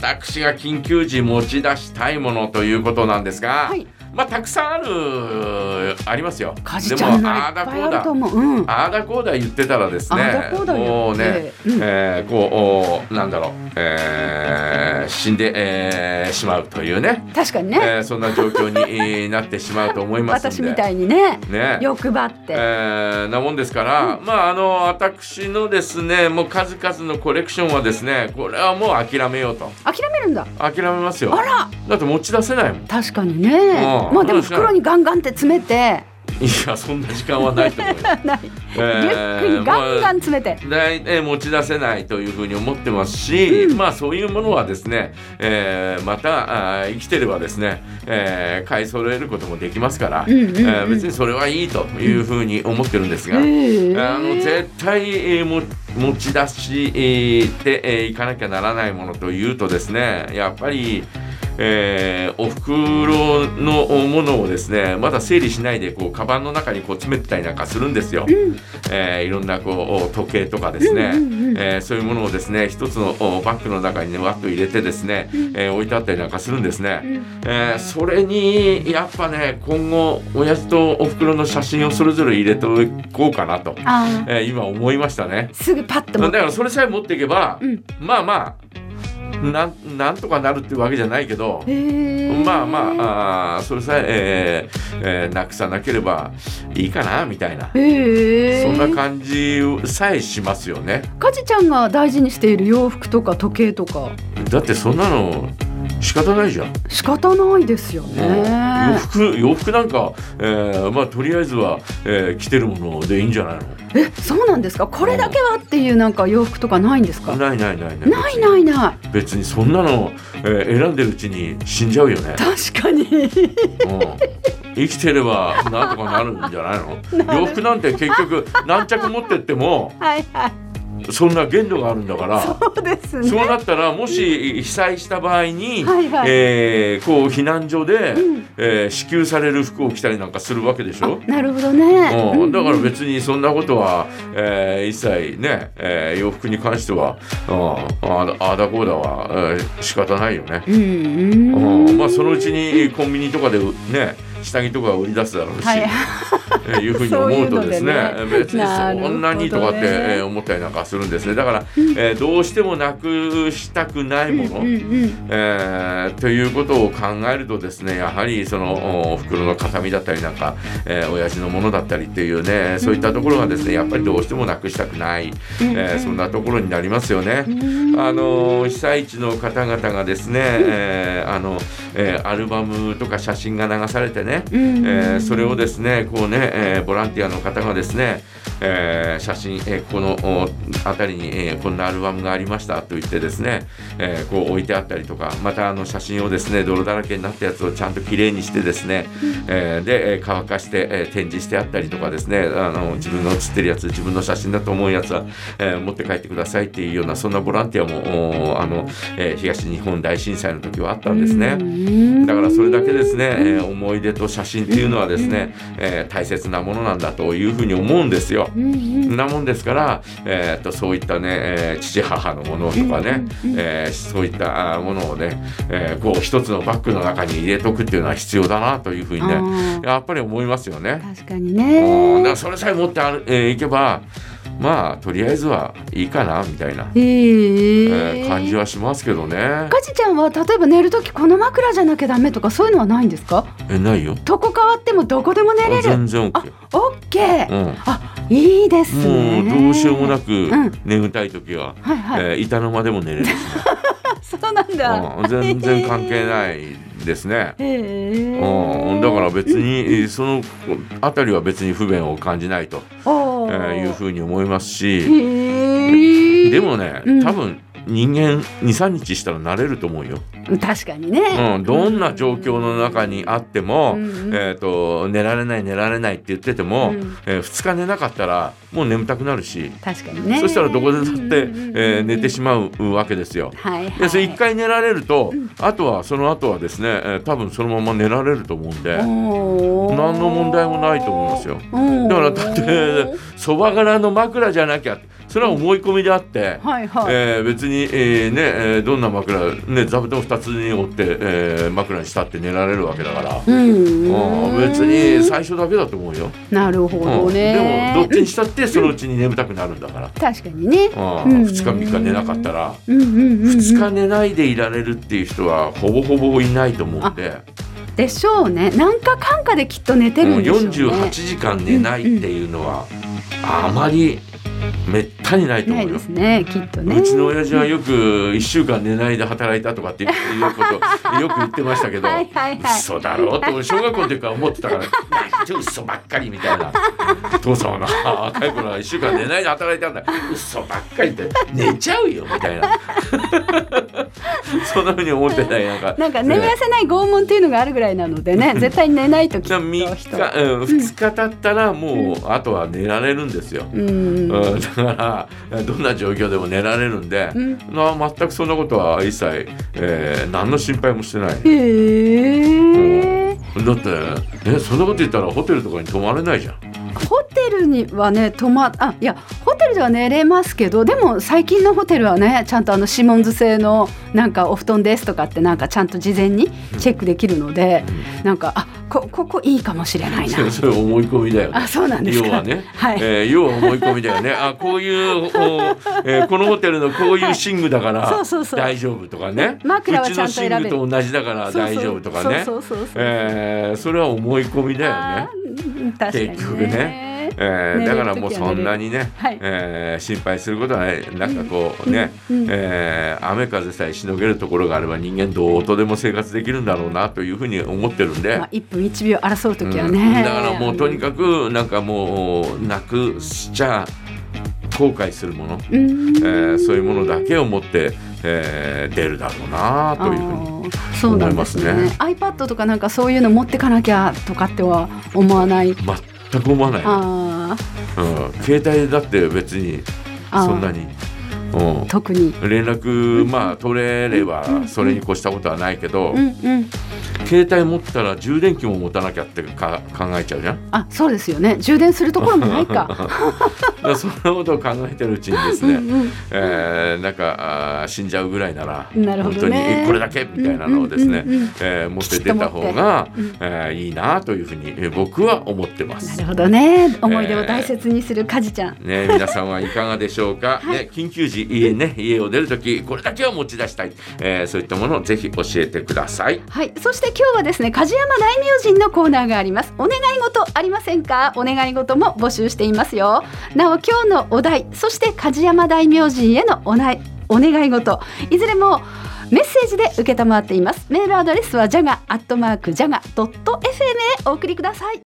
私が緊急時持ち出したいものということなんですが、はいまあたくさんあるありますよ。かじちゃんのああだこうだう。うん。ああだこうだ言ってたらですねもうね、うんえーこうおなんだろう、えー死んで、えーしまうというね、確かにね。えーそんな状況にえーなってしまうと思います私みたいにね。ね欲張って。えーなもんですから、まああの私のですねもう数々のコレクションはですねこれはもう諦めようと諦めるんだ。諦めますよあら。だって持ち出せないもん確かにね。うんまあでも袋にガンガンって詰めて。いやそんな時間はないと思うよ、ない。リュックにガンガン詰めて。大体持ち出せないというふうに思ってますし、うん。まあそういうものはですね、えーまたあー生きてればですね、えー買い揃えることもできますから、うんうんうん。えー別にそれはいいというふうに思ってるんですが、へー。あの絶対、えーも持ち出してえーいかなきゃならないものというとですねやっぱり、えーお袋のものをですねまだ整理しないでこうカバンの中にこう詰めてたりなんかするんですよ。えーいろんなこう時計とかですね、うんうんうんえーそういうものをですね一つのおバッグの中にねわっと入れてですね、えー置いてあったりなんかするんですね。えーそれにやっぱね今後親父とお袋の写真をそれぞれ入れておこうかなと、えー今思いましたね。すぐパッと。だからそれさえ持っていけば、うんまあまあなんなんとかなるっていうわけじゃないけど、へーまあまああーそれさええーえーなくさなければいいかなみたいな、へえ。そんな感じさえしますよね。かじちゃんが大事にしている洋服とか時計とかだってそんなの仕方ないじゃん。仕方ないですよ洋ね。服洋服なんか、えーまあとりあえずは、えー着てるものでいいんじゃないの？え、そうなんですか？これだけはっていうなんか洋服とかないんですか？ないないないないないないない。別にそんなの、えー選んでるうちに死んじゃうよね、確かに。うん、生きてればなんとかなるんじゃないの？洋服なんて結局何着持ってってもはいはい。そんな限度があるんだからそうですね。そうなったらもし被災した場合に、はいはいえーこう避難所で、うんえー支給される服を着たりなんかするわけでしょ？なるほどね。うん、だから別にそんなことは、えー一切ね、えー洋服に関しては、うん、あだあだこうだは、えー仕方ないよね。うんうん。うん、まあそのうちにコンビニとかでね下着とか売り出すだろうし、はい。え ーいうふうに思うとですねね。別にそんなにとかって、ね。えー思ったりなんかするんですね。だから、えーどうしてもなくしたくないもの、うんうん。えーということを考えるとですねやはりそのお袋の形見だったりなんか、えー親父のものだったりっていうねそういったところがですねやっぱりどうしてもなくしたくない、えーそんなところになりますよね。あの被災地の方々がですね、えーあのえーアルバムとか写真が流されてね、うん。えーそれをですねこうね、えーボランティアの方がですね、えー写真、えーこのお辺りに、えーこんなアルバムがありましたと言ってですね、えーこう置いてあったりとかまたあの写真をですね泥だらけになったやつをちゃんときれいにしてですね、えーで、えー乾かして、えー展示してあったりとかですねあの自分が写ってるやつ自分の写真だと思うやつは、えー持って帰ってくださいっていうようなそんなボランティアもおあの、えー東日本大震災の時はあったんですね。だからそれだけですね、えー思い出と写真っていうのはですね、えー大切なものなんだというふうに思うんですよ。なもんですから、えーっとそういったね、えー父母のものとかね、えーそういったものをね、えーこう一つのバッグの中に入れとくっていうのは必要だなというふうにねやっぱり思いますよね。確かにうんだかね。らそれさえ持ってある、えーいけばまあとりあえずはいいかなみたいな、へええ。ー感じはしますけどね。かじちゃんは例えば寝るときこの枕じゃなきゃダメとかそういうのはないんですか？えないよ。床変わってもどこでも寝れる。全然 OK あ。オッケー。うん。あいいですね。もうどうしようもなくん。眠たい時は、はいはい、えー板の間でも寝れるしね、そうなんだ、うん。全然関係ないですね。へえうん、だから別にえーそのあたりは別に不便を感じないと、おえーーいうふうに思いますし。でもねうん。多分人間23日したら慣れると思うよ、確かにね、うん、どんな状況の中にあっても、うんうん。えー、と寝られない寝られないって言ってても、うん。え2日寝なかったらもう眠たくなるし、確かにね。そしたらどこでだって、えー寝てしまうわけですよ。はいはい。でそれ1回寝られると、あとはその後はですね、えー多分そのまま寝られると思うんで何の問題もないと思いますよ。だからだってそば柄の枕じゃなきゃそれは思い込みであって、はいはい、えー別に、えーねえーどんな枕、ね、座布団2つに折って、えー枕にしたって寝られるわけだから、うん。うん。別に最初だけだと思うよ、なるほどうん。でね、もどっちにしたってそのうちに眠たくなるんだから、確かにね。うん。うん。2日3日寝なかったら。うんうんうん、うん、2日寝ないでいられるっていう人はほぼほぼいないと思うんで、でしょうね。なんかかんかできっと寝てるんでしょうね。48時間寝ないっていうのはあまりめったにないと思うよ。ないです。ねきっとね。うちの親父はよく1週間寝ないで働いたとかっていうこと よく言ってましたけどはいはいはい。嘘だろうって俺小学校の時から思ってたから何ちょ嘘ばっかりみたいな。父さんはな若い頃は1週間寝ないで働いたんだ。嘘ばっかりって。寝ちゃうよみたいな そんなふうに思ってないなんか。なんか眠らせない拷問っていうのがあるぐらいなのでね絶対寝ないときっと3日、うん、2日経ったらもう、あとは寝られるんですよ。うん。うん、だからどんな状況でも寝られるんで、うん。な全くそんなことは一切、えー何の心配もしてない。へえだってえそんなこと言ったらホテルとかに泊まれないじゃん。ホテルにはね泊まあいやホでは寝れますけどでも最近のホテルはねちゃんとあのシモンズ製のなんかお布団ですとかってなんかちゃんと事前にチェックできるので、なんかあこここいいかもしれないな。それ思い込みだよね。あそうなんですか。要はね、はい。えー要は思い込みだよね。あこういう、おえーこのホテルのこういう寝具だから大丈夫とかね。枕はちゃんと選べる。うちの寝具と同じだから大丈夫とかね。それは思い込みだよね。結局ねえーだからもうそんなにね、はい。えー心配することはない。なんかこうね、うんうんえー雨風さえしのげるところがあれば人間どうとでも生活できるんだろうなというふうに思ってるんで。まあ、1分1秒争う時はうん。ね、だからもうとにかくなんかもうなくしちゃ後悔するもの、えーそういうものだけを持って、えー出るだろうなというふうにそうなんですね。思います iPad とかなんかそういうの持ってかなきゃとかっては思わない？全く思わない、うん、携帯だって別にそんなに、うん、特に。連絡まあ取れればそれに越したことはないけど、うんうん携帯持ったら充電器も持たなきゃってか考えちゃうじゃん？あそうですよね。充電するところもないか。そんなことを考えてるうちにですね、うんうんえーなんかあー死んじゃうぐらいならなるほどね。本当にえこれだけ？みたいなのをですね、うんうんうんうん。えー持って出た方が、うんえーいいなというふうにえー僕は思ってます。な。るほどね。思い出を大切にするカジちゃん、ね、皆さんはいかがでしょうか、はい。ね、緊急時家,、ね、家を出るときこれだけは持ち出したい、えーそういったものをぜひ教えてください。はい、そして今日はですね梶山大名人のコーナーがあります。お願い事ありませんか？お願い事も募集していますよ。なお今日のお題そして梶山大名人へのおなお願い事。いずれもメッセージで受けたまっています。メールアドレスはジャガアットマークジャガドット FM へお送りください。